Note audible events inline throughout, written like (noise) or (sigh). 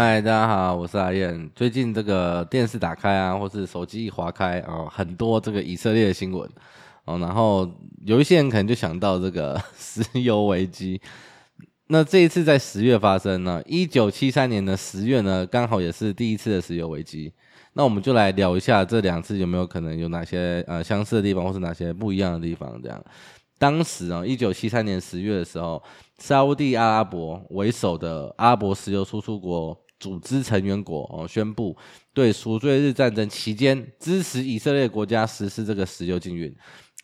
嗨，大家好，我是阿燕。最近这个电视打开啊，或是手机一划开啊、哦，很多这个以色列的新闻哦。然后有一些人可能就想到这个 (laughs) 石油危机。那这一次在十月发生呢，一九七三年的十月呢，刚好也是第一次的石油危机。那我们就来聊一下这两次有没有可能有哪些呃相似的地方，或是哪些不一样的地方。这样，当时啊，一九七三年十月的时候，沙乌地阿拉伯为首的阿拉伯石油输出国。组织成员国哦宣布对赎罪日战争期间支持以色列国家实施这个石油禁运。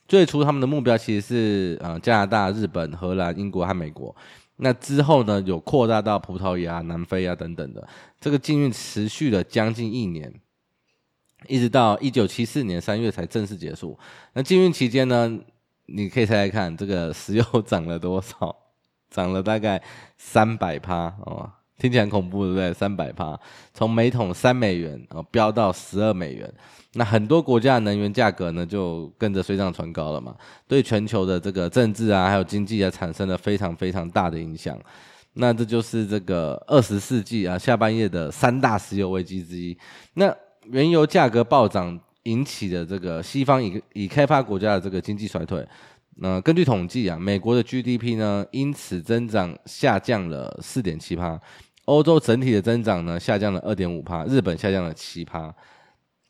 最初他们的目标其实是呃加拿大、日本、荷兰、英国和美国。那之后呢，有扩大到葡萄牙、南非啊等等的。这个禁运持续了将近一年，一直到一九七四年三月才正式结束。那禁运期间呢，你可以猜猜看，这个石油 (laughs) 涨了多少？涨了大概三百趴哦。听起来很恐怖，对不对？三百趴，从每桶三美元哦飙到十二美元，那很多国家的能源价格呢就跟着水涨船高了嘛，对全球的这个政治啊还有经济啊产生了非常非常大的影响。那这就是这个二十世纪啊下半叶的三大石油危机之一。那原油价格暴涨引起的这个西方已已开发国家的这个经济衰退。那根据统计啊，美国的 GDP 呢因此增长下降了四点七趴，欧洲整体的增长呢下降了二点五趴，日本下降了七趴。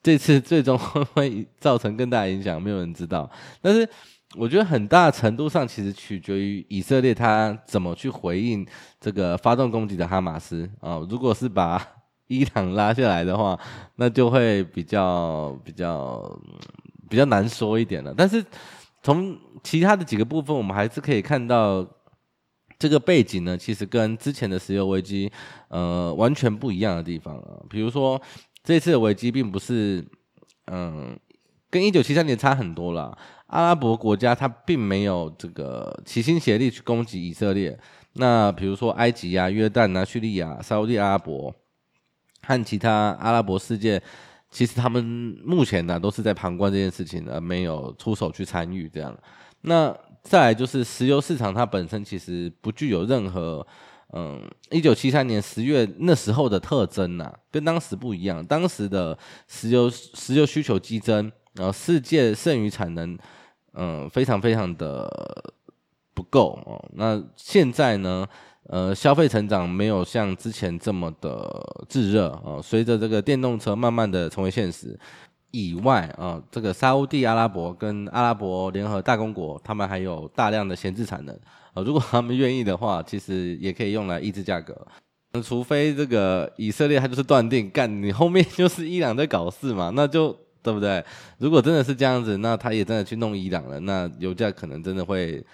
这次最终会 (laughs) 不会造成更大影响，没有人知道。但是我觉得很大程度上其实取决于以色列他怎么去回应这个发动攻击的哈马斯啊。如果是把 (laughs) 伊朗拉下来的话，那就会比较比较比较难说一点了。但是。从其他的几个部分，我们还是可以看到这个背景呢，其实跟之前的石油危机，呃，完全不一样的地方啊。比如说，这次的危机并不是，嗯，跟一九七三年差很多啦。阿拉伯国家它并没有这个齐心协力去攻击以色列。那比如说埃及啊、约旦啊、叙利亚、沙乌地阿拉伯和其他阿拉伯世界。其实他们目前呢都是在旁观这件事情，而没有出手去参与这样。那再来就是石油市场，它本身其实不具有任何，嗯，一九七三年十月那时候的特征呐，跟当时不一样。当时的石油石油需求激增，然后世界剩余产能，嗯，非常非常的不够哦。那现在呢？呃，消费成长没有像之前这么的炙热啊。随着这个电动车慢慢的成为现实以外啊，这个沙乌地阿拉伯跟阿拉伯联合大公国，他们还有大量的闲置产能啊。如果他们愿意的话，其实也可以用来抑制价格。除非这个以色列他就是断定干，你后面就是伊朗在搞事嘛，(laughs) 那就对不对？如果真的是这样子，那他也真的去弄伊朗了，那油价可能真的会。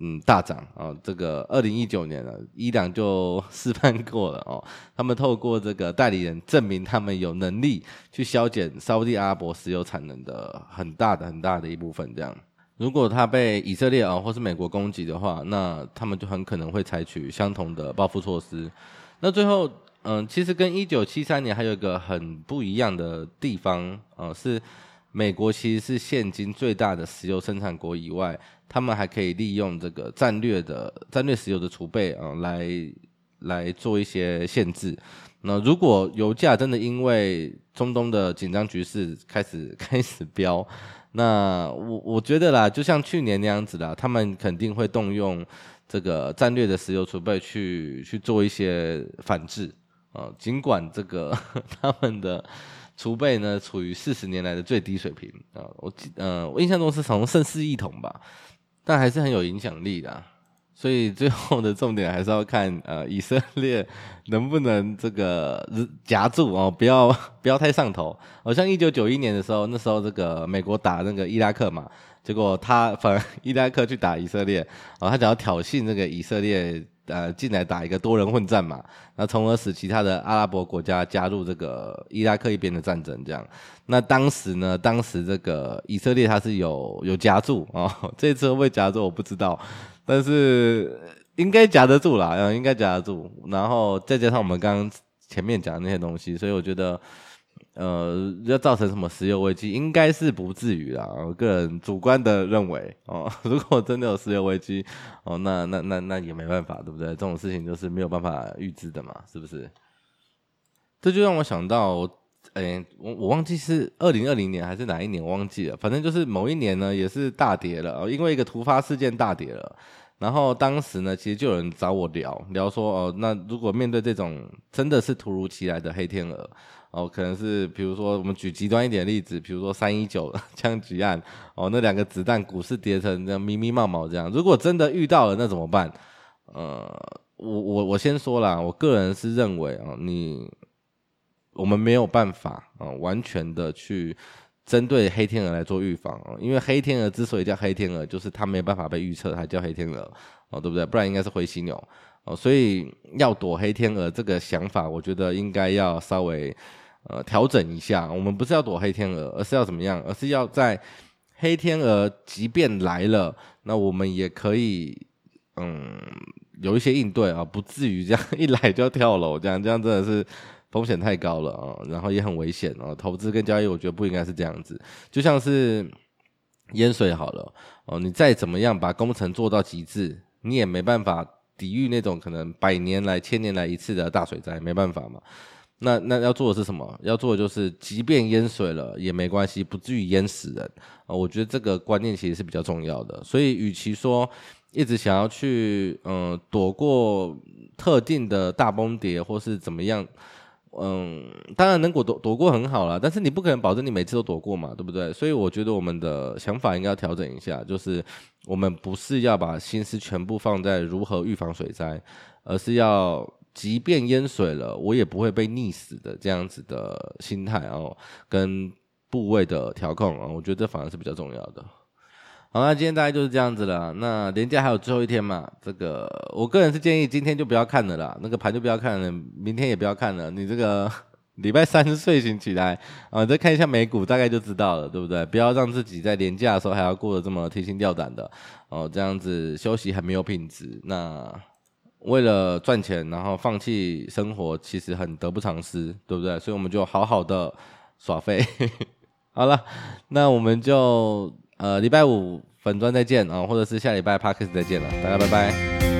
嗯，大涨啊！这个二零一九年了，伊朗就示范过了哦。(laughs) 他们透过这个代理人证明，他们有能力去削减沙地阿拉伯石油产能的很大的很大的一部分。这样，如果他被以色列啊或是美国攻击的话，那他们就很可能会采取相同的报复措施。那最后，嗯，其实跟一九七三年还有一个很不一样的地方啊，是。美国其实是现今最大的石油生产国以外，他们还可以利用这个战略的战略石油的储备啊，来来做一些限制。那如果油价真的因为中东的紧张局势开始 (laughs) 开始飙，那我我觉得啦，就像去年那样子啦，他们肯定会动用这个战略的石油储备去去做一些反制啊，尽管这个 (laughs) 他们的。储备呢，处于四十年来的最低水平啊！我记，呃，我印象中是从盛世一统吧，但还是很有影响力的。所以最后的重点还是要看，呃，以色列能不能这个夹住哦，不要不要太上头。好像一九九一年的时候，那时候这个美国打那个伊拉克嘛，结果他反而伊拉克去打以色列，啊，(laughs) 他想要挑衅那个以色列。呃，进来打一个多人混战嘛，那从而使其他的阿拉伯国家加入这个伊拉克一边的战争，这样。那当时呢，当时这个以色列它是有 (laughs) 有夹住，哦，这次会不会夹住我不知道，但是应该夹得住啦，嗯，应该夹得住。然后再加上我们刚刚前面讲的那些东西，所以我觉得。呃，要造成什么石油危机，应该是不至于啦。我个人主观的认为，哦，(laughs) 如果真的有石油危机，哦，那那那那也没办法，对不对？这种事情就是没有办法预知的嘛，是不是？这就让我想到，哎，我我忘记是二零二零年还是哪一年，忘记了。反正就是某一年呢，也是大跌了，因为一个突发事件大跌了。然后当时呢，其实就有人找我聊聊说，哦，那如果面对这种真的是突如其来的黑天鹅，哦，可能是比如说我们举极端一点例子，比如说三一九 (laughs) 枪击案，哦，那两个子弹股市跌成这样咪咪冒冒这样，如果真的遇到了，那怎么办？呃，我我我先说啦，我个人是认为啊，你我们没有办法啊，完全的去。针对黑天鹅来做预防哦，因为黑天鹅之所以叫黑天鹅，就是它没办法被预测，它叫黑天鹅哦，对不对？不然应该是灰犀牛哦。所以要躲黑天鹅这个想法，我觉得应该要稍微呃调整一下。我们不是要躲黑天鹅，而是要怎么样？而是要在黑天鹅即便来了，那我们也可以嗯有一些应对啊，不至于这样一来就要跳楼，这样这样真的是。风险太高了啊，然后也很危险哦。投资跟交易，我觉得不应该是这样子。就像是淹水好了哦，你再怎么样把工程做到极致，你也没办法抵御那种可能百年来、千年来一次的大水灾，没办法嘛。那那要做的是什么？要做的就是，即便淹水了也没关系，不至于淹死人啊。我觉得这个观念其实是比较重要的。所以，与其说一直想要去嗯、躲过特定的大崩跌，或是怎么样。嗯，当然能躲躲躲过很好啦，但是你不可能保证你每次都躲过嘛，对不对？所以我觉得我们的想法应该要调整一下，就是我们不是要把心思全部放在如何预防水灾，而是要即便淹水了，我也不会被溺死的这样子的心态哦，跟部位的调控啊，我觉得这反而是比较重要的。好，那今天大概就是这样子了。那连假还有最后一天嘛？这个我个人是建议今天就不要看了啦，那个盘就不要看了，明天也不要看了。你这个 (laughs) 礼拜三睡醒起来啊，再看一下美股，大概就知道了，对不对？不要让自己在连假的时候还要过得这么提心吊胆的哦，这样子休息很没有品质。那为了赚钱，然后放弃生活，其实很得不偿失，对不对？所以我们就好好的耍废。(laughs) 好了，那我们就。呃，礼拜五粉砖再见啊，或者是下礼拜 parkas 再见了，大家拜拜。